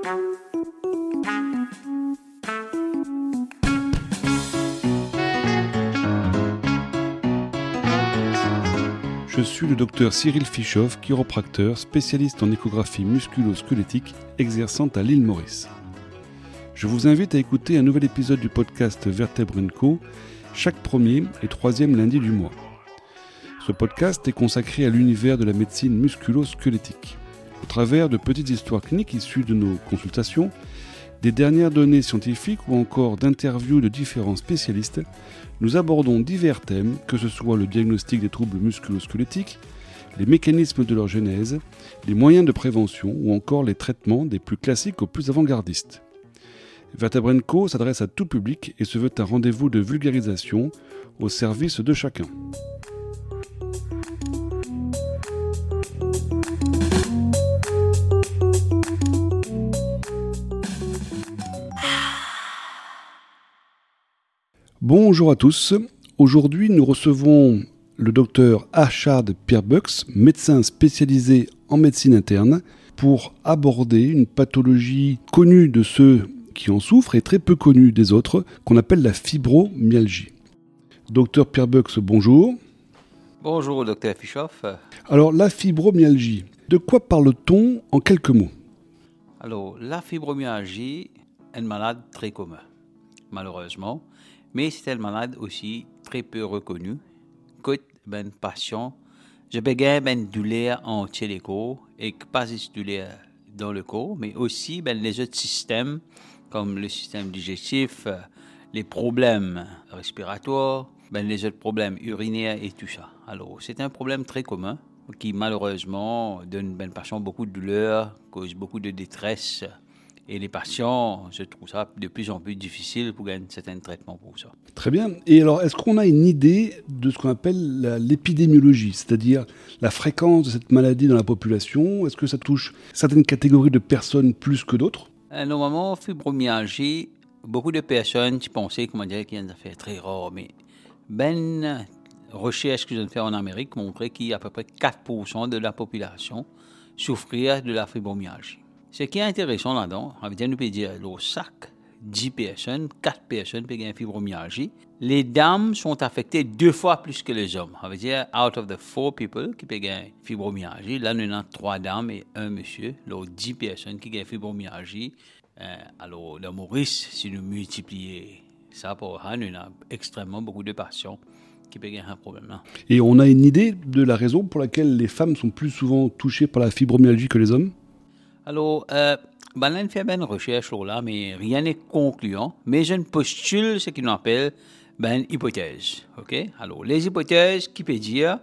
Je suis le docteur Cyril Fischoff, chiropracteur, spécialiste en échographie musculo-squelettique, exerçant à l'île Maurice. Je vous invite à écouter un nouvel épisode du podcast Vertèbre Co chaque premier et troisième lundi du mois. Ce podcast est consacré à l'univers de la médecine musculo-squelettique. Au travers de petites histoires cliniques issues de nos consultations, des dernières données scientifiques ou encore d'interviews de différents spécialistes, nous abordons divers thèmes, que ce soit le diagnostic des troubles musculo-squelettiques, les mécanismes de leur genèse, les moyens de prévention ou encore les traitements des plus classiques aux plus avant-gardistes. Vertebrenco s'adresse à tout public et se veut un rendez-vous de vulgarisation au service de chacun. Bonjour à tous. Aujourd'hui, nous recevons le docteur Achard Pierbux, médecin spécialisé en médecine interne, pour aborder une pathologie connue de ceux qui en souffrent et très peu connue des autres, qu'on appelle la fibromyalgie. Docteur Pierbux, bonjour. Bonjour, docteur Fischoff. Alors, la fibromyalgie, de quoi parle-t-on en quelques mots? Alors, la fibromyalgie est une maladie très commune, malheureusement mais c'est une malade aussi très peu reconnue. Quand ben patient, je besoin ben douleur en corps et pas juste douleur dans le corps, mais aussi ben les autres systèmes comme le système digestif, les problèmes respiratoires, ben les autres problèmes urinaires et tout ça. Alors c'est un problème très commun qui malheureusement donne ben patient beaucoup de douleur, cause beaucoup de détresse et les patients, je trouve ça de plus en plus difficile pour gagner certains traitements pour ça. Très bien. Et alors, est-ce qu'on a une idée de ce qu'on appelle l'épidémiologie, c'est-à-dire la fréquence de cette maladie dans la population? Est-ce que ça touche certaines catégories de personnes plus que d'autres? Euh, Normalement, fibromyalgie, beaucoup de personnes qui pensaient comment dire, qu'il y a une affaire très rare, mais ben recherche que je viens de faire en Amérique montrait qu'il y a à peu près 4% de la population souffrir de la fibromyalgie. Ce qui est intéressant là-dedans, on peut dire, le sac, 10 personnes, 4 personnes peuvent avoir fibromyalgie. Les dames sont affectées deux fois plus que les hommes. On veut dire, out of the four people qui peuvent avoir fibromyalgie, là, nous avons trois dames et un monsieur. Alors, 10 personnes qui ont fibromyalgie. Euh, alors, dans Maurice, si nous multiplions ça pour nous avons extrêmement beaucoup de patients qui avoir un problème. Là. Et on a une idée de la raison pour laquelle les femmes sont plus souvent touchées par la fibromyalgie que les hommes? Alors, euh, ben, fait une recherche là, mais rien n'est concluant. Mais je postule ce qu'on appelle ben hypothèse. OK? Alors, les hypothèses qui peut dire,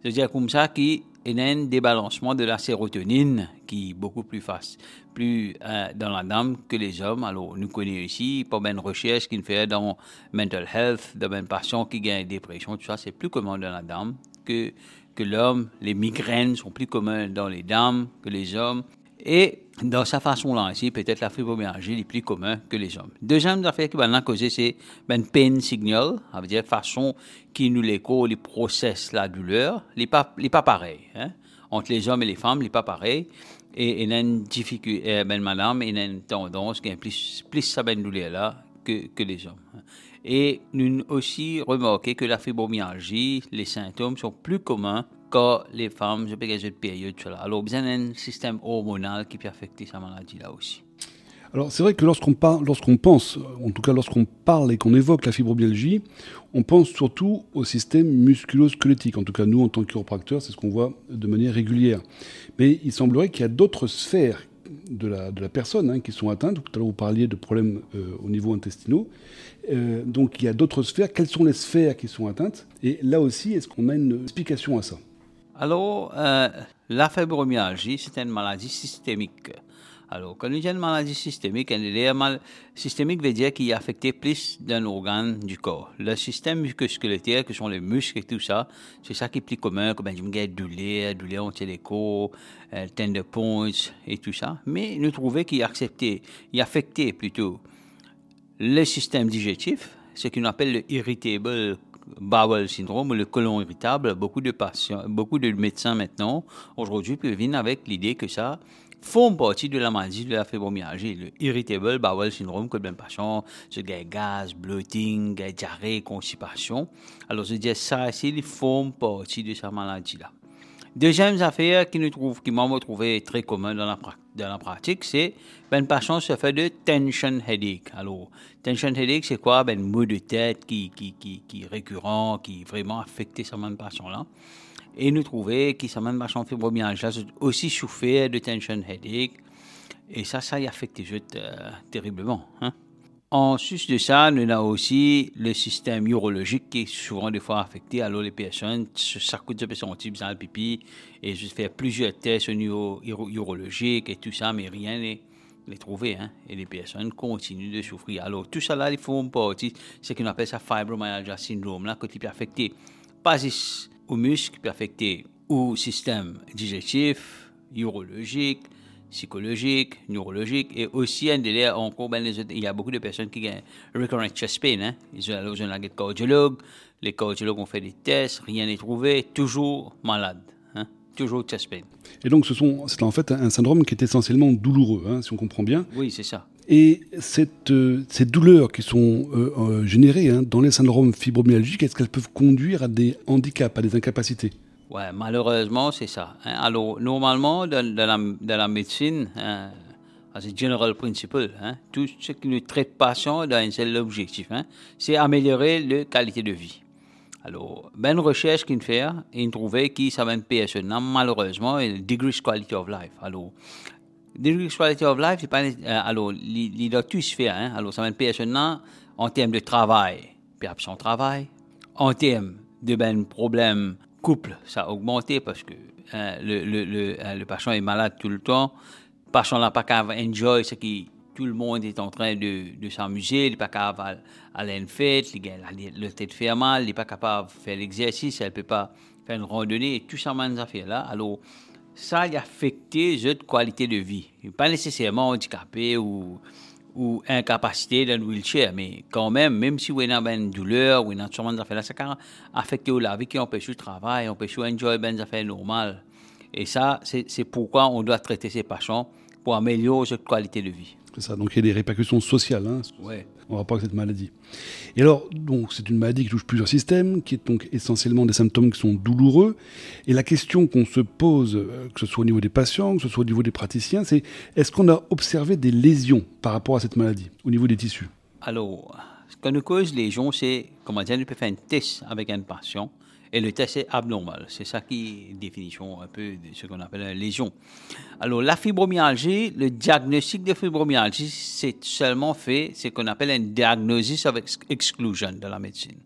c'est-à-dire comme ça qu'il y a un débalancement de la sérotonine qui est beaucoup plus facile, plus euh, dans la dame que les hommes. Alors, nous connaissons ici, pas une recherche qui fait dans mental health, dans une patient qui a une dépression, tout ça, c'est plus commun dans la dame que, que l'homme. Les migraines sont plus communes dans les dames que les hommes. Et dans sa façon-là ici, peut-être la fibromyalgie est plus commune que les hommes. Deuxième affaire qui va causer, c'est ben pain signal, ça veut dire façon qui nous l'écho, les process la douleur, les pas, les pas pareil. Hein? Entre les hommes et les femmes, les pas pareil. Et il y a une difficulté, euh, ben madame, il y a une tendance qui est plus, plus ça ben douleur là que, que les hommes. Hein. Et nous aussi remarqué que la fibromyalgie, les symptômes sont plus communs que les femmes, je peux dire, de période. Alors, besoin d'un système hormonal qui peut affecter sa maladie là aussi. Alors c'est vrai que lorsqu'on lorsqu'on pense, en tout cas lorsqu'on parle et qu'on évoque la fibromyalgie, on pense surtout au système musculo-squelettique. En tout cas, nous, en tant que c'est ce qu'on voit de manière régulière. Mais il semblerait qu'il y a d'autres sphères de la, de la personne hein, qui sont atteintes. Tout à l'heure, vous parliez de problèmes euh, au niveau intestinaux. Euh, donc il y a d'autres sphères. Quelles sont les sphères qui sont atteintes? Et là aussi, est-ce qu'on a une explication à ça? Alors, euh, la fibromyalgie, c'est une maladie systémique. Alors, quand on dit une maladie systémique, une mal systémique veut dire qu'il affecté plus d'un organe du corps. Le système musculosquelettique, que sont les muscles et tout ça, c'est ça qui est plus commun, comme je me douleur, douleur entre les corps, euh, tender points et tout ça. Mais nous trouvons qu'il accepté, il affecté plutôt le système digestif, ce qu'on appelle le irritable bowel syndrome, le colon irritable, beaucoup de patients, beaucoup de médecins maintenant, aujourd'hui, venir avec l'idée que ça, font partie de la maladie de la fibromyalgie. Le irritable bowel syndrome, que bien passion, ce gaz, bloating, diarrhée, constipation. Alors, je dis ça, c'est ils font partie de cette maladie-là. Deuxième affaire qui nous trouve, qui m'a trouvé très commun dans la, pratique, c'est ben patient se fait de tension headache. Alors, tension headache, c'est quoi? Ben maux de tête qui, qui, qui, qui récurrent, qui vraiment affecté ce même patient-là. Et nous trouvons que ce même patient fibromyalgie aussi souffert de tension headache. Et ça, ça y affecte juste euh, terriblement. Hein? En sus de ça, nous avons aussi le système urologique qui est souvent des fois affecté. Alors, les personnes, ça coûte de personnes type dans le pipi et je fais plusieurs tests au niveau urologique et tout ça, mais rien n'est les trouvé. Hein? Et les personnes continuent de souffrir. Alors, tout ça là, il faut partie, ce qu'on appelle ça fibromyalgia syndrome, là, qui peut affecter pas juste au muscle, qui peut affecter au système digestif, urologique, psychologique, neurologique et aussi un délai encore, ben, il y a beaucoup de personnes qui ont recurrent chest pain. Hein? Ils ont besoin d'un cardiologue, les cardiologues ont fait des tests, rien n'est trouvé, toujours malade, hein? toujours chest pain. Et donc, ce sont, c'est en fait un syndrome qui est essentiellement douloureux, hein, si on comprend bien. Oui, c'est ça. Et cette, euh, ces douleurs qui sont euh, euh, générées hein, dans les syndromes fibromyalgiques, est-ce qu'elles peuvent conduire à des handicaps, à des incapacités? Ouais, malheureusement, c'est ça. Hein. Alors, normalement, dans, la, dans la, médecine, hein, c'est general principle, hein, tout ce qui nous traite patient a un seul objectif, hein, c'est améliorer la qualité de vie. Alors, ben recherche qu'il fait, il trouvait ça va PSE, malheureusement, le decrease quality of life. Alors, decrease quality of life, c'est pas, euh, alors, il doit tout se faire, hein, alors ça va PSE en termes de travail, puis absent travail, en termes de ben problèmes couple, ça a augmenté parce que hein, le, le, hein, le, patient est malade tout le temps. Le patient n'a pas qu'à enjoy ce qui tout le monde est en train de, de s'amuser, il n'est pas capable d'aller à une fête, le tête fait mal, il n'est pas capable faire l'exercice, il ne peut pas faire une randonnée, tout ça, ces affaires-là. Alors, ça a affecté notre qualité de vie. Pas nécessairement handicapé ou ou incapacité dans le wheelchair, mais quand même, même si vous avez une douleur ou une sûrement des affaires, ça peut affecter la vie qui empêche le travail, empêche d'enjoyer des affaires normales. Et ça, c'est pourquoi on doit traiter ces patients pour améliorer cette qualité de vie. C'est ça, donc il y a des répercussions sociales hein, ouais. En rapport avec cette maladie. Et alors, donc c'est une maladie qui touche plusieurs systèmes, qui est donc essentiellement des symptômes qui sont douloureux. Et la question qu'on se pose, euh, que ce soit au niveau des patients, que ce soit au niveau des praticiens, c'est est-ce qu'on a observé des lésions par rapport à cette maladie, au niveau des tissus? Alors, ce qu'on nous cause lésions, c'est, comment dire, on peut faire un test avec un patient et le test est abnormal. C'est ça qui définition un peu de ce qu'on appelle une lésion. Alors, la fibromyalgie, le diagnostic de fibromyalgie, c'est seulement fait ce qu'on appelle un diagnosis of exclusion dans la médecine.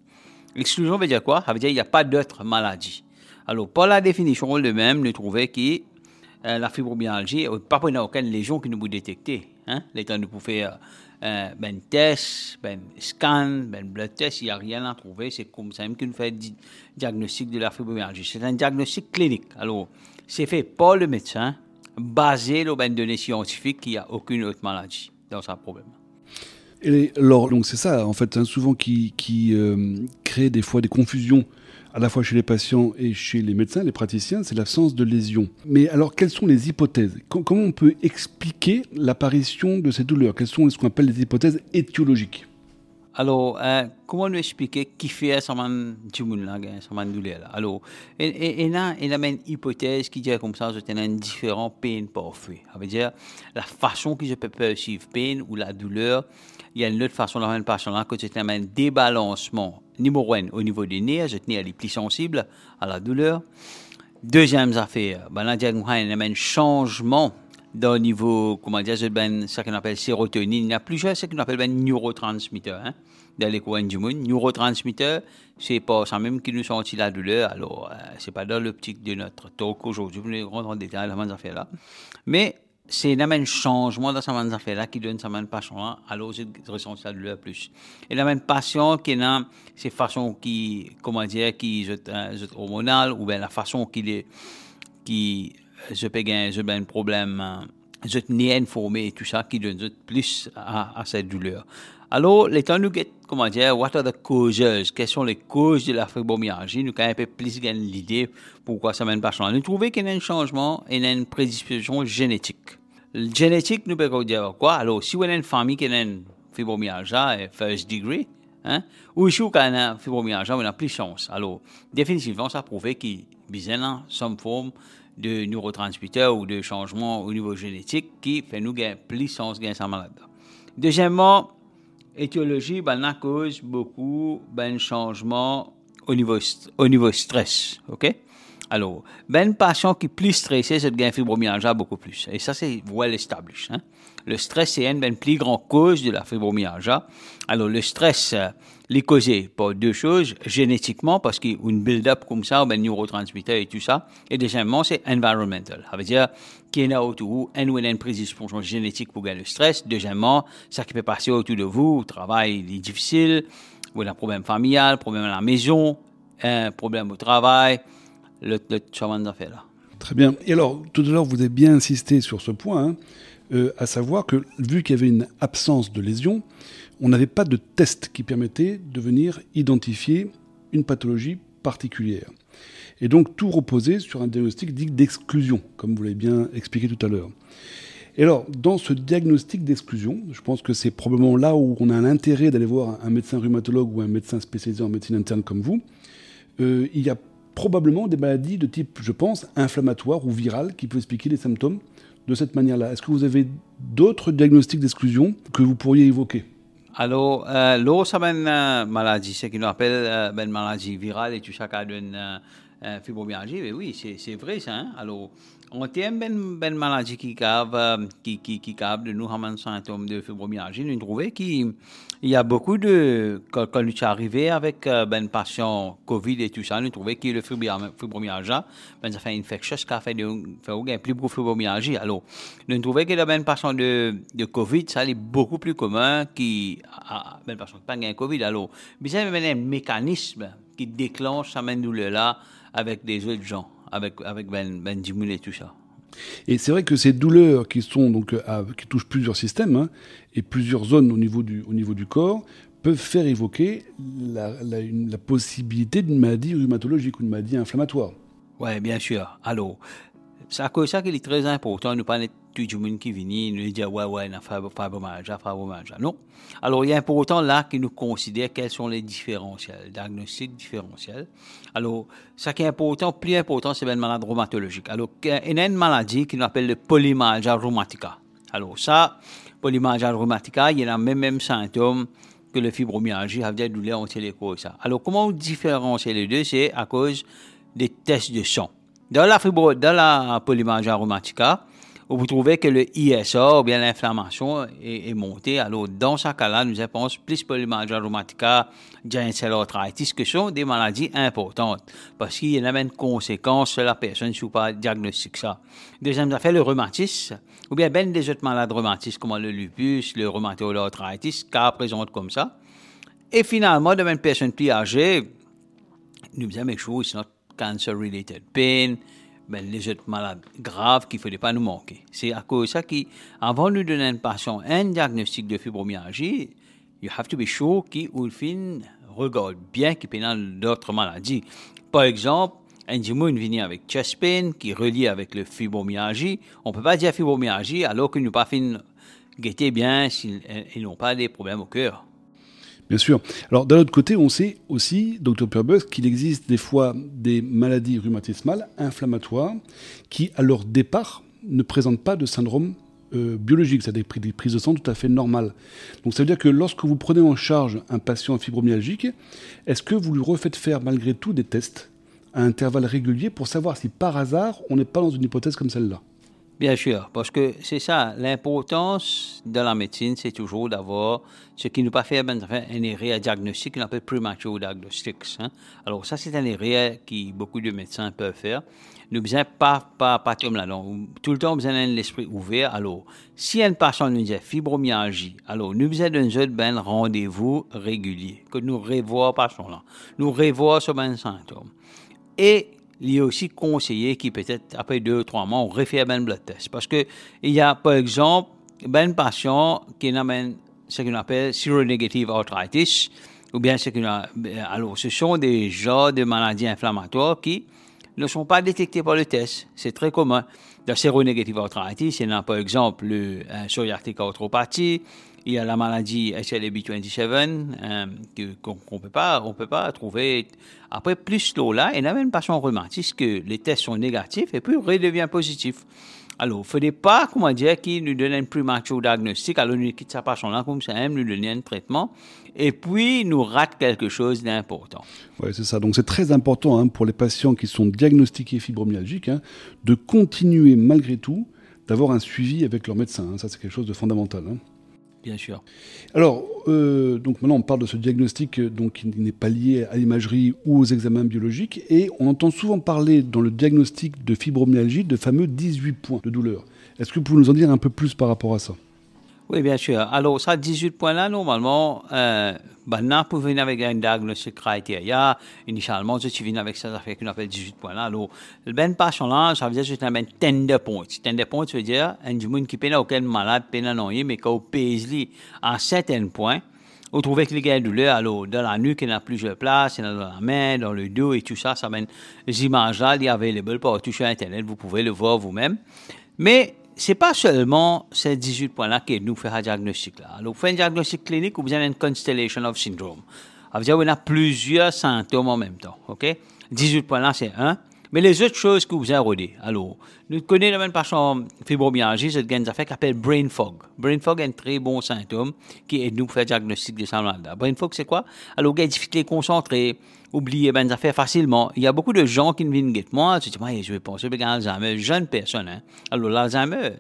Exclusion veut dire quoi? Ça veut dire qu'il n'y a pas d'autres maladies. Alors, par la définition de même, nous trouvons que euh, la fibromyalgie, pas pour aucune lésion qui nous peut détecter. Hein? L'état nous pouvons faire euh, ben test, ben scan, ben blood test, il n'y a rien à trouver. C'est comme ça même qu'on fait le diagnostic de la fibromyalgie. C'est un diagnostic clinique. Alors, c'est fait par le médecin, basé sur ben données scientifiques qu'il n'y a aucune autre maladie dans ce problème. Et donc c'est ça, en fait, hein, souvent qui, qui euh, crée des fois des confusions à la fois chez les patients et chez les médecins, les praticiens, c'est l'absence de lésions. Mais alors, quelles sont les hypothèses? Comment on peut expliquer l'apparition de ces douleurs Quelles sont ce qu'on appelle les hypothèses étiologiques? Alors, euh, comment nous expliquer qui fait ça man douleur Alors, il y a une hypothèse qui dit comme ça, c'est un différent peine parfait. Ça veut dire la façon que je peux percevoir peine ou la douleur, il y a une autre façon de la patient là que c'est un débalancement numéro un au niveau des nerfs, je tenais à les plus sensible à la douleur. Deuxième affaire, ben là, il y a un changement dans le niveau, comment dire, ben, ce qu'on appelle sérotonine. Il y a plusieurs ce qu'on appelle ben, neurotransmetteurs hein, dans les coins du monde. Neurotransmetteurs, c'est pas ça même qui nous sentit la douleur. Alors, euh, c'est pas dans l'optique de notre talk aujourd'hui, nous rentrer en détail dans ces affaires-là. Mais c'est un changement dans cette affaire-là qui donne sa même passion alors je ressens ça douleur plus. Et la même passion qui est dans ces façons qui, comment dire, qui euh, hormonale ou bien la façon qui est, qui, je gagner, je un problème, euh, je tenais informé et tout ça qui donne plus à, cette douleur. Alors, les temps nous comment dire, what are the causes? Quelles sont les causes de la fibromyalgie? Nous, quand un peu plus l'idée pourquoi ça mène pas changement. Nous trouvons qu'il y a un changement et une prédisposition génétique. Le génétique nous peut dire quoi? Alors, si vous avez une famille qui a une fibromyalgie first degree, hein, ou si avez une fibromyalgie, vous avez plus de chance. Alors, définitivement, ça prouve qu'il y a une forme de neurotransmetteurs ou de changement au niveau génétique qui fait nous gagner plus de chance de gagner sa maladie. Deuxièmement, étiologie, ben, a cause beaucoup ben, changement au niveau, au niveau stress. OK? Alors, ben, patient qui est plus stressé, c'est de gagner fibromyalgie beaucoup plus. Et ça, c'est well established. Hein? Le stress, c'est une ben, plus grande cause de la fibromyalgie. Alors, le stress, euh, les causé par deux choses, génétiquement, parce qu'il y a une build-up comme ça, ben, neurotransmetteurs et tout ça. Et deuxièmement, c'est environmental. Ça veut dire qu'il y a autour, un ou une prédisposition génétique pour gagner le stress. Deuxièmement, ça qui peut passer autour de vous, le travail est difficile, vous avez un problème familial, problème à la maison, un problème au travail, le, le là. Très bien. Et alors, tout à l'heure, vous avez bien insisté sur ce point, hein, euh, à savoir que vu qu'il y avait une absence de lésion, on n'avait pas de test qui permettait de venir identifier une pathologie particulière. Et donc tout reposait sur un diagnostic dit d'exclusion, comme vous l'avez bien expliqué tout à l'heure. Et alors, dans ce diagnostic d'exclusion, je pense que c'est probablement là où on a un intérêt d'aller voir un médecin rhumatologue ou un médecin spécialisé en médecine interne comme vous. Euh, il y a probablement des maladies de type, je pense, inflammatoire ou viral qui peuvent expliquer les symptômes de cette manière-là. Est-ce que vous avez d'autres diagnostics d'exclusion que vous pourriez évoquer? Alors, euh, l'eau, c'est une euh, maladie, ce qu'on appelle euh, une maladie virale et tout ça, qui a une fibromyalgie. Mais oui, c'est vrai ça. Hein? Alors, on tient une, une maladie qui cave, qui, qui, qui de nous un symptôme de fibromyalgie. Nous trouvons qu'il y a beaucoup de, quand, nous sommes arrivés avec euh, ben patient Covid et tout ça, nous trouvons que le fibromyalgie, ben, ça fait une infectious qui a fait, de, fait plus de fibromyalgie. Alors, nous trouvons que le ben patient de, de Covid, ça est beaucoup plus commun qui, ben patient qui n'a pas Covid. Alors, mais c'est un mécanisme qui déclenche cette douleur-là avec des autres gens, avec, avec Ben, ben et tout ça. Et c'est vrai que ces douleurs qui, sont donc, euh, qui touchent plusieurs systèmes hein, et plusieurs zones au niveau du, au niveau du corps peuvent faire évoquer la, la, la possibilité d'une maladie rhumatologique ou une maladie inflammatoire. Oui, bien sûr. Alors, c'est à cause de ça qu'il est très important de ne pas tout le monde qui vient nous dire ouais ouais n'a fibromyalgie fibromyalgie non. Alors il est important là que nous considère quels sont les différentiels diagnostics différentiels. Alors ce qui est important plus important c'est une maladie rhumatologique. Alors il y a une maladie qui appelle le polymyalgie rheumatica alors ça polymyalgie rheumatica il y a les mêmes, symptômes que le fibromyalgie avec des douleurs entre les ça. Alors comment différencier les deux? C'est à cause des tests de sang. Dans la fibro dans la polymyalgie rheumatica où vous trouvez que le ISA, ou bien l'inflammation, est, montée. Alors, dans ce cas-là, nous pensons plus polymyalgie rheumatica, giant cell arthritis, que sont des maladies importantes, parce qu'il y a une conséquence sur la personne si vous pas diagnostic ça. Deuxième affaire, le rhumatisme, ou bien ben des autres maladies rhumatismes, comme le lupus, le rhumatoïde arthritis, cas présente comme ça. Et finalement, de même personne plus âgée, nous disons, mais chose, not cancer-related pain, ben, les autres malades graves qu'il ne fallait pas nous manquer. C'est à cause de ça qu'avant de donner à un patient un diagnostic de fibromyalgie, you have to be sure qu'il regarde bien qu'il peut d'autres maladies. Par exemple, un dimoun vient avec chest pain qui est relié avec le fibromyalgie. On ne peut pas dire fibromyalgie alors que nous pas fin guetter bien s'ils n'ont pas des problèmes au cœur. Bien sûr. Alors d'un autre côté, on sait aussi, docteur Perbus, qu'il existe des fois des maladies rhumatismales inflammatoires qui, à leur départ, ne présentent pas de syndrome euh, biologique, c'est-à-dire des prises de sang tout à fait normales. Donc ça veut dire que lorsque vous prenez en charge un patient fibromyalgique, est-ce que vous lui refaites faire malgré tout des tests à intervalles réguliers pour savoir si par hasard on n'est pas dans une hypothèse comme celle-là? Bien sûr, parce que c'est ça, l'importance de la médecine, c'est toujours d'avoir ce qui nous ben, un erreur diagnostic qu'on appelle premature diagnostics. Hein. Alors ça, c'est un erreur que beaucoup de médecins peuvent faire. Nous besoin pas pas pas comme là, non. Tout le temps, besoin d'un l'esprit ouvert. Alors, si une personne nous dit fibromyalgie, alors nous besoin d'un ben rendez-vous régulier, que nous revoyons patient là, nous revoyons sur ben symptômes. Et il est aussi conseillé qui peut-être après deux ou trois mois, on refait un blood test. Parce que il y a, par exemple, ben patient qui amène ce qu'on appelle seronegative arthritis, ou bien ce qu'on a, alors ce sont des genres de maladies inflammatoires qui ne sont pas détectés par le test. C'est très commun. La séronégative arthritis, il y a par exemple le euh, psoriatic arthropathie, il y a la maladie SLB27 euh, qu'on ne peut pas, on peut pas trouver. Après, plus l'eau là, il y a même patient rhumatisme que les tests sont négatifs et puis redevient positif. Alors, il ne faudrait pas, comment dire, qu'il nous donne un premature diagnostic, alors nous quitte sa patient là comme ça, nous donne un traitement, et puis nous rate quelque chose d'important. Oui, c'est ça. Donc, c'est très important hein, pour les patients qui sont diagnostiqués fibromyalgiques hein, de continuer malgré tout d'avoir un suivi avec leur médecin. Hein. Ça, c'est quelque chose de fondamental. Alors, euh, donc maintenant, on parle de ce diagnostic euh, donc, qui n'est pas lié à l'imagerie ou aux examens biologiques. Et on entend souvent parler dans le diagnostic de fibromyalgie de fameux 18 points de douleur. Est-ce que vous pouvez nous en dire un peu plus par rapport à ça? Oui, bien sûr. Alors, ça, 18 points-là, normalement, euh, maintenant, pour venir avec un diagnostic criteria, initialement, je suis venu avec ça, ça fait qu'on appelle 18 points-là. Alors, le ben patient-là, ça veut dire c'est un ben tender point. Tender point, ça veut dire un monde qui peine aucun malade, peine non, mais quand on pèse à certains points, vous trouvez que les gars douleur, alors, dans la nuque, il y a plusieurs places, il y en a dans la main, dans le dos et tout ça, ça mène les images-là, il y available partout sur Internet, vous pouvez le voir vous-même. Mais, c'est pas seulement ces 18 points-là qui nous fait un diagnostic là. Alors, fait un diagnostic clinique, vous avez une constellation of syndrome. Ça veut dire qu'on a plusieurs symptômes en même temps, ok? 18 points-là, c'est un. Mais les autres choses que vous avez alors, nous connaissons même façon fibromyalgie, c'est une affaire qui s'appelle brain fog. Brain fog est un très bon symptôme qui aide nous à faire diagnostic de ça. Brain fog, c'est quoi? Alors, vous avez difficulté à concentrer, oublier ben affaires facilement. Il y a beaucoup de gens qui viennent guetter moi, tu dis, moi, je vais penser à Alzheimer, jeune personne, hein. Alors, l'Alzheimer,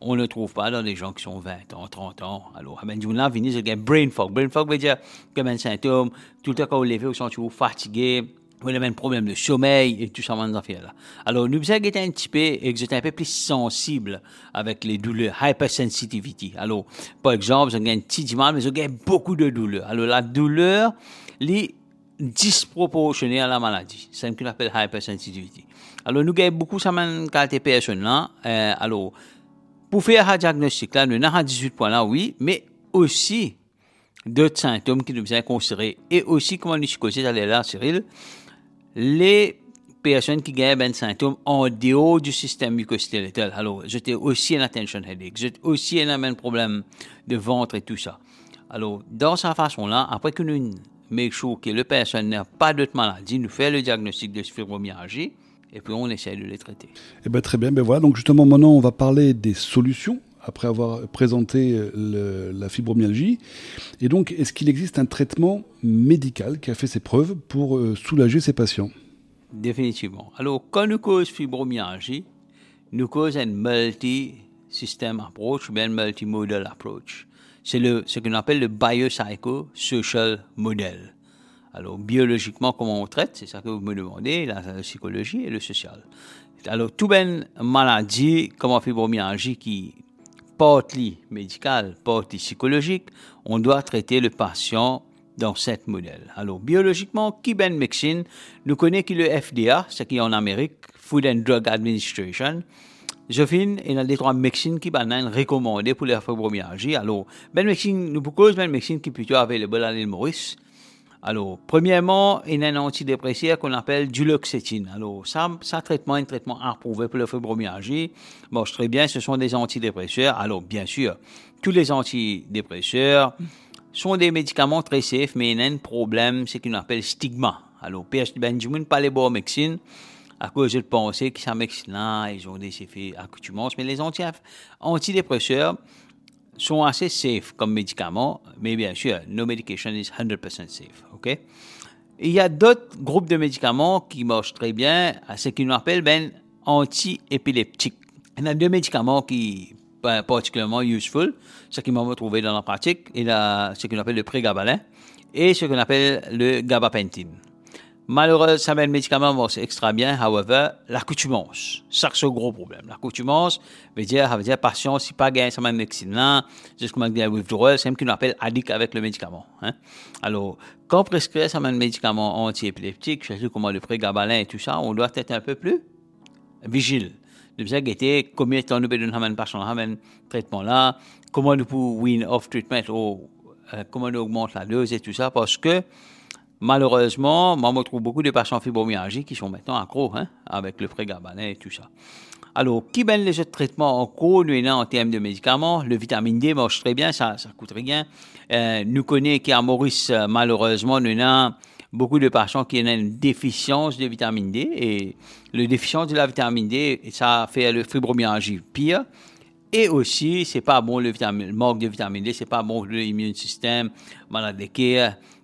on ne trouve pas dans les gens qui sont 20 ans, 30 ans. Alors, ben, du là, venez, c'est brain fog. Brain fog veut dire que un symptôme, tout le temps quand vous sentez fatigué, vous avez un problème de sommeil et tout ça, dans là. Alors, nous avons été un petit peu, et que un peu plus sensible avec les douleurs, hypersensitivity. Alors, par exemple, avez un petit mal, mais avez beaucoup de douleurs. Alors, la douleur, les disproportionné à la maladie. C'est ce qu'on appelle hypersensitivity. Alors, nous avons beaucoup de qualité personne là. Euh, alors, pour faire un diagnostic là, nous avons 18 points là, oui, mais aussi d'autres symptômes qui nous sont considérés. Et aussi, comme on dit, c'est là, Cyril, les personnes qui ont des symptômes en dehors du système mucosquelettal. Alors, j'étais aussi un attention headache, j'étais aussi un problème de ventre et tout ça. Alors, dans sa façon-là, après que nous make sure que le personne n'a pas d'autre maladie, nous fait le diagnostic de fibromyalgie et puis on essaie de les traiter. Eh bien, très bien. Ben voilà, donc justement, maintenant, on va parler des solutions après avoir présenté la fibromyalgie. Et donc, est-ce qu'il existe un traitement médical qui a fait ses preuves pour euh, soulager ces patients? Définitivement. Alors, quand nous cause fibromyalgie, nous cause un multi-system approach bien multimodal approach c'est ce qu'on appelle le biopsychosocial model. Alors, biologiquement, comment on traite, c'est ça que vous me demandez, la, psychologie et le social. Alors, toute une maladie comme la fibromyalgie qui partly médicale, partly psychologique, on doit traiter le patient dans cet modèle. Alors, biologiquement, qui ben médecine, nous connaissons le FDA, ce qui est en Amérique, Food and Drug Administration, je finis, il a des trois médecines qui sont recommandées pour la fibromyalgie. Alors, ben médecine, nous proposons ben médecine qui est plutôt available à l'île Maurice. Alors, premièrement, il y a un antidépresseur qu'on appelle duloxétine. Alors, ça, ça traitement, un traitement approuvé pour la fibromyalgie. Marche très bien, ce sont des antidépresseurs. Alors, bien sûr, tous les antidépresseurs sont des médicaments très safe, mais il y a un problème, c'est qu'on appelle stigma. Alors, PhD Benjamin, pas les bonnes médecines à cause de penser que ça là, ils ont des effets accoutumance. Mais les antidépresseurs sont assez safe comme médicaments, mais bien sûr, no medication is 100% safe, ok? il y a d'autres groupes de médicaments qui marchent très bien, ce qu'on appelle ben anti-épileptiques. Il y a deux médicaments qui sont particulièrement useful, ce qui m'a trouvé dans la pratique, il y a ce qu'on appelle le prégabalin et ce qu'on appelle le gabapentine. Malheureusement, ça le médicament, c'est extra bien. However, l'accoutumance, ça c'est un gros problème. L'accoutumance veut dire, veut dire, patient, si pas gain, ça met médecine là, jusqu'à un withdrawal, c'est ce qu'on appelle addict avec le médicament, hein. Alors, quand prescrit ça un médicament anti-épileptique, je sais comment le prégabalin et tout ça, on doit être un peu plus vigile. De bien guetter combien de temps nous besoin un patient un traitement là, comment nous pouvons win off treatment ou euh, comment nous augmente la dose et tout ça, parce que malheureusement, moi, je trouve beaucoup de patients fibromyalgie qui sont maintenant accros, hein, avec le prégabalin et tout ça. Alors, qui ben les autres traitements en cours, nous, en termes de médicaments, le vitamine D marche très bien, ça, ça coûte rien. Euh, nous connaissons qu'à Maurice, euh, malheureusement, nous avons beaucoup de patients qui ont une déficience de vitamine D et le déficience de la vitamine D, ça fait le fibromyalgie pire. Et aussi, c'est pas bon le, manque de vitamine D, c'est pas bon pour système, malade de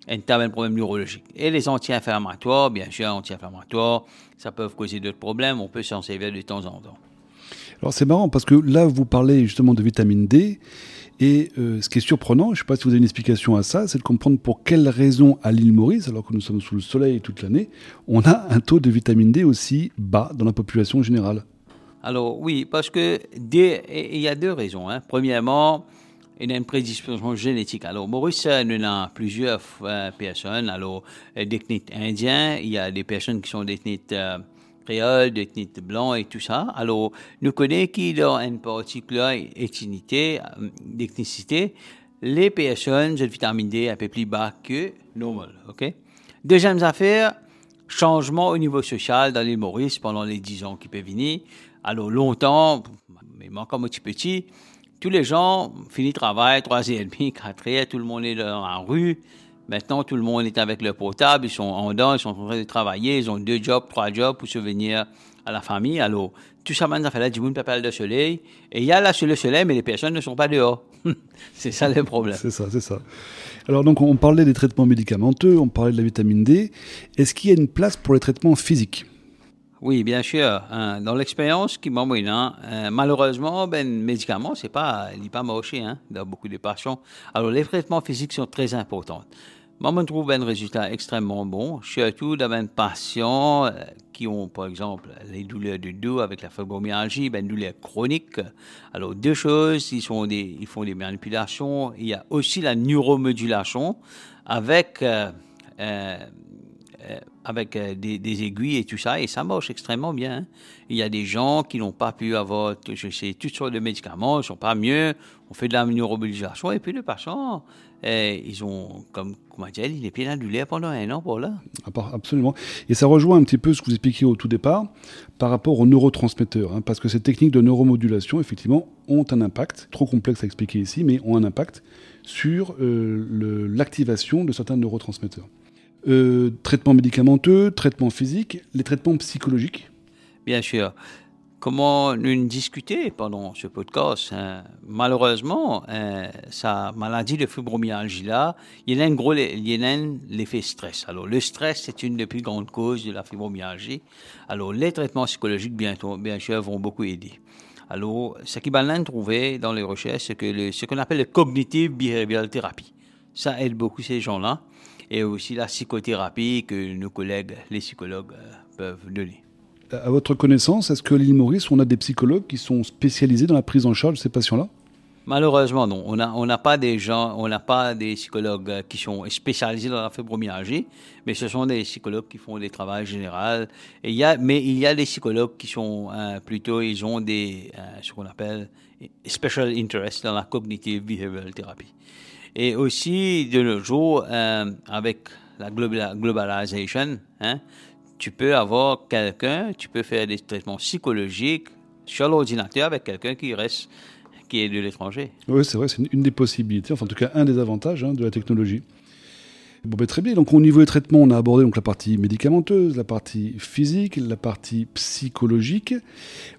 un tel problème neurologique. Et les anti-inflammatoires, bien sûr, anti-inflammatoires, ça peut causer d'autres problèmes, on peut s'en servir de temps en temps. Alors c'est marrant parce que là, vous parlez justement de vitamine D. Et euh, ce qui est surprenant, je ne sais pas si vous avez une explication à ça, c'est de comprendre pour quelles raisons à l'île Maurice, alors que nous sommes sous le soleil toute l'année, on a un taux de vitamine D aussi bas dans la population générale. Alors oui, parce que il y a deux raisons. Hein. Premièrement, une prédisposition génétique. Alors, Maurice, nous avons plusieurs euh, personnes. Alors, d'ethnies indiens, il y a des personnes qui sont d'ethnies euh, créoles, d'ethnies blancs et tout ça. Alors, nous connaissons qu'il y a une particulière ethnicité, euh, d'ethnicité, les personnes de vitamine D un peu plus bas que normal. OK? Deuxième affaire, changement au niveau social dans l'île Maurice pendant les dix ans qui peuvent venir. Alors, longtemps, mais moi, comme petit petit, tous les gens finissent travail, 3h30, 4h, tout le monde est dans la rue. Maintenant, tout le monde est avec leur portable, ils sont en dedans, ils sont en train de travailler, ils ont deux jobs, trois jobs pour subvenir à la famille. Alors, tout ça, maintenant, fait là, du de soleil. Et il y a là le soleil, mais les personnes ne sont pas dehors. c'est ça le problème. C'est ça, c'est ça. Alors, donc, on parlait des traitements médicamenteux, on parlait de la vitamine D. Est-ce qu'il y a une place pour les traitements physiques? Oui, bien sûr. Hein. dans l'expérience qui m'a euh, malheureusement, ben, médicament, c'est pas, il n'est pas marché, hein, dans beaucoup de patients. Alors, les traitements physiques sont très importants. Moi, je trouve un résultat extrêmement bon, surtout dans les patients euh, qui ont, par exemple, les douleurs du dos avec la fibromyalgie, ben, douleurs chroniques. Alors, deux choses, ils, sont des, ils font des manipulations. Il y a aussi la neuromodulation avec euh, avec euh, des, aiguilles et tout ça, et ça marche extrêmement bien. Hein. Il y a des gens qui n'ont pas pu avoir, je sais, toutes sortes de médicaments, ils ne sont pas mieux, on fait de la neuromobilisation, et puis le patient, euh, ils ont, comme comment dire, est plein douleur pendant un an pour là. Absolument. Et ça rejoint un petit peu ce que vous expliquiez au tout départ par rapport aux neurotransmetteurs, hein, parce que ces techniques de neuromodulation, effectivement, ont un impact, trop complexe à expliquer ici, mais ont un impact sur l'activation de certains neurotransmetteurs. Euh, traitement médicamenteux, traitement physique, les traitements psychologiques Bien sûr. Comment nous discuter pendant ce podcast hein? Malheureusement, hein, sa maladie de fibromyalgie-là, il y a un gros il l'effet stress. Alors, le stress, c'est une des plus grandes causes de la fibromyalgie. Alors, les traitements psychologiques, bientôt, bien sûr, vont beaucoup aider. Alors, ce qui va trouvé dans les recherches, c'est que ce qu'on appelle le cognitive behavioral therapy. Ça aide beaucoup ces gens-là et aussi la psychothérapie que nos collègues, les psychologues, euh, peuvent donner. À votre connaissance, est-ce que l'île Maurice, on a des psychologues qui sont spécialisés dans la prise en charge de ces patients-là? Malheureusement, non. On n'a on pas des gens, on n'a pas des psychologues qui sont spécialisés dans la fibromyalgie, mais ce sont des psychologues qui font des travaux généraux. Et il y a, mais il y a des psychologues qui sont euh, plutôt, ils ont des, euh, ce qu'on appelle special interest dans la cognitive behavioral therapy. Et aussi, de nos jours, euh, avec la globalisation, hein, tu peux avoir quelqu'un, tu peux faire des traitements psychologiques sur l'ordinateur avec quelqu'un qui reste, qui est de l'étranger. Oui, c'est vrai, c'est une des possibilités, enfin en tout cas un des avantages hein, de la technologie. Bon, ben, très bien. Donc, au niveau des traitements, on a abordé donc, la partie médicamenteuse, la partie physique, la partie psychologique.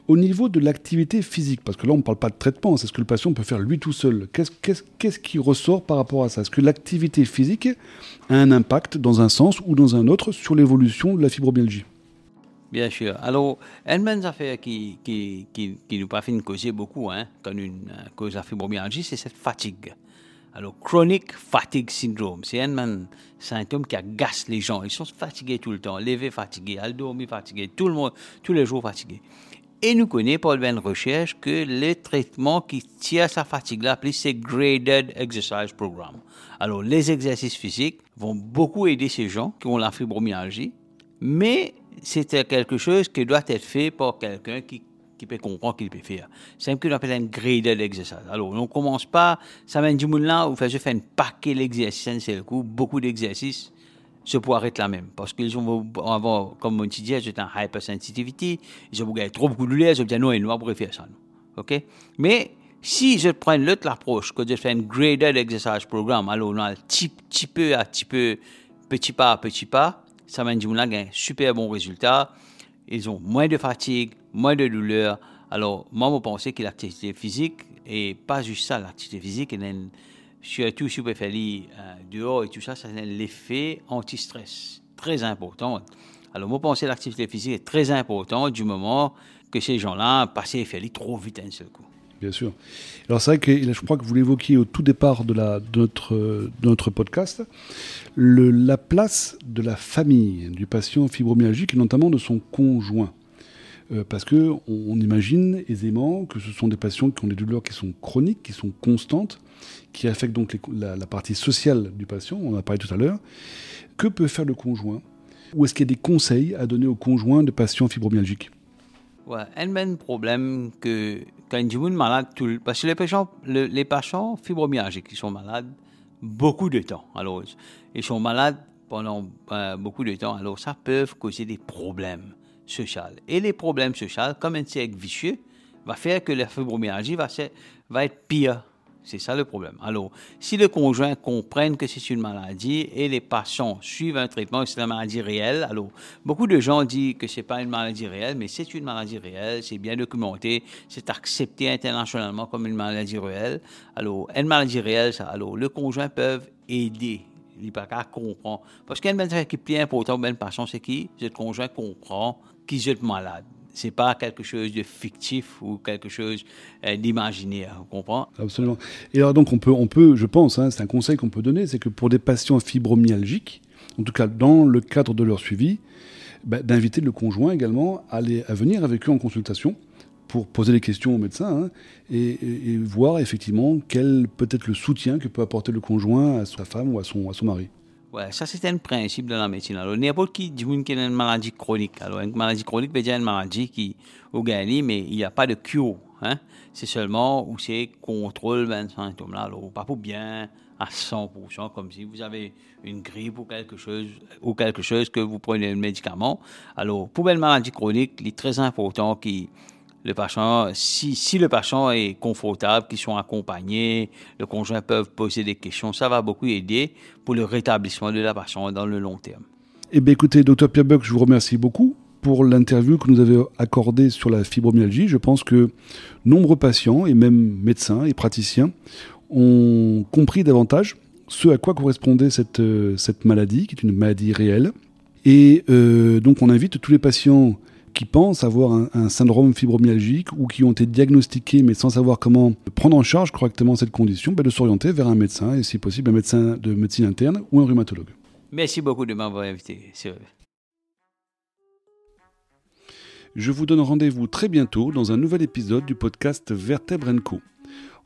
Au niveau de l'activité physique, parce que là, on ne parle pas de traitement, c'est ce que le patient peut faire lui tout seul. Qu'est-ce qui ressort par rapport à ça? Est-ce que l'activité physique a un impact dans un sens ou dans un autre sur l'évolution de la fibromyalgie? Bien sûr. Alors, une affaire qui, qui, qui, qui nous causer beaucoup, hein, comme une cause de la fibromyalgie, c'est cette fatigue. Alors, chronic fatigue syndrome, c'est un symptôme qui agace les gens. Ils sont fatigués tout le temps, levés fatigués, à dormir fatigués, tout le monde, tous les jours fatigués. Et nous connaissons par une recherche que les traitements qui tirent sa fatigue-là, c'est Graded Exercise Program. Alors, les exercices physiques vont beaucoup aider ces gens qui ont la fibromyalgie, mais c'est quelque chose qui doit être fait par quelqu'un qui qui peut comprendre qu'il peut faire. C'est un peu appelle un graded exercice. Alors, on commence pas, ça mène du monde là, je fais un paquet d'exercices, c'est le coup, beaucoup d'exercices, je pourrais arrêter la même. Parce qu'ils ont avoir, comme on dit, j'ai un hypersensitivity, ils ont gagné trop beaucoup de lait, je dis non, ils ne pas faire ça. OK? Mais si je prends l'autre approche, que je fais un graded exercise programme, alors on a petit, petit peu à petit peu, petit pas à petit pas, ça m'a dit un super bon résultat. Ils ont moins de fatigue, moins de douleur. Alors, moi, je pense que l'activité physique, et pas juste ça, l'activité physique, surtout si vous faire euh, dehors et tout ça, ça a l'effet anti-stress, très important. Alors, moi, je pense que l'activité physique est très importante du moment que ces gens-là passent faire trop vite d'un seul coup. Bien sûr. Alors c'est vrai que je crois que vous l'évoquiez au tout départ de, notre, podcast, la place de la famille du patient fibromyalgique et notamment de son conjoint. Euh, parce que on, imagine aisément que ce sont des patients qui ont des douleurs qui sont chroniques, qui sont constantes, qui affectent donc la, la, partie sociale du patient, on en a parlé tout à l'heure. Que peut faire le conjoint? Ou est-ce qu'il y a des conseils à donner au conjoint de patients fibromyalgiques? Ouais, un problème que quand ils sont malade, tout, parce que les patients, les patients fibromyalgiques, ils sont malades beaucoup de temps. Alors, ils sont malades pendant euh, beaucoup de temps. Alors, ça peut causer des problèmes sociaux. Et les problèmes sociaux, comme un cercle vicieux, va faire que la fibromyalgie va, va être pire c'est ça le problème. Alors, si le conjoint comprenne que c'est une maladie et les patients suivent un traitement c'est une maladie réelle, alors beaucoup de gens disent que c'est pas une maladie réelle, mais c'est une maladie réelle, c'est bien documenté, c'est accepté internationalement comme une maladie réelle. Alors, une maladie réelle, ça, alors le conjoint peut aider qu'à comprendre. Parce chose qui est important une patient, c'est qui? Le conjoint comprend qu'il est malade c'est pas quelque chose de fictif ou quelque chose euh, d'imaginaire, vous comprenez? Absolument. Et alors donc on peut, on peut je pense, hein, c'est un conseil qu'on peut donner, c'est que pour des patients fibromyalgiques, en tout cas dans le cadre de leur suivi, bah, d'inviter le conjoint également à, à, venir avec eux en consultation pour poser des questions au médecin hein, et, et, voir effectivement quel peut être le soutien que peut apporter le conjoint à sa femme ou à son, à son mari. Ouais, ça c'est un principe de la médecine. Alors, n'importe qui dit qu'il a une maladie chronique. Alors, une maladie chronique veut dire une maladie qui au gagné, mais il n'y a pas de cure. Hein? C'est seulement où c'est contrôle ben, symptômes-là. Alors, pas pour bien à 100%, comme si vous avez une grippe ou quelque chose, ou quelque chose que vous prenez un médicament. Alors, pour une maladie chronique, il est très important qu'il le patient, si, si le patient est confortable, qu'ils sont accompagnés, le conjoint peut poser des questions, ça va beaucoup aider pour le rétablissement de la patiente dans le long terme. Eh bien, écoutez, docteur Pierre Buck, je vous remercie beaucoup pour l'interview que nous avez accordée sur la fibromyalgie. Je pense que nombreux patients et même médecins et praticiens ont compris davantage ce à quoi correspondait cette, euh, cette maladie, qui est une maladie réelle. Et euh, donc on invite tous les patients qui pensent avoir un, syndrome fibromyalgique ou qui ont été diagnostiqués mais sans savoir comment prendre en charge correctement cette condition, ben, de s'orienter vers un médecin et si possible un médecin de médecine interne ou un rhumatologue. Merci beaucoup de m'avoir invité. Je vous donne rendez-vous très bientôt dans un nouvel épisode du podcast Vertèbre Co.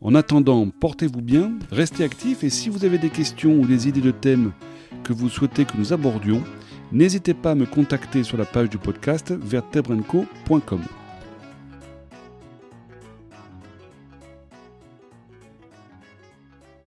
En attendant, portez-vous bien, restez actifs et si vous avez des questions ou des idées de thèmes que vous souhaitez que nous abordions, N'hésitez pas à me contacter sur la page du podcast vertebrenco.com.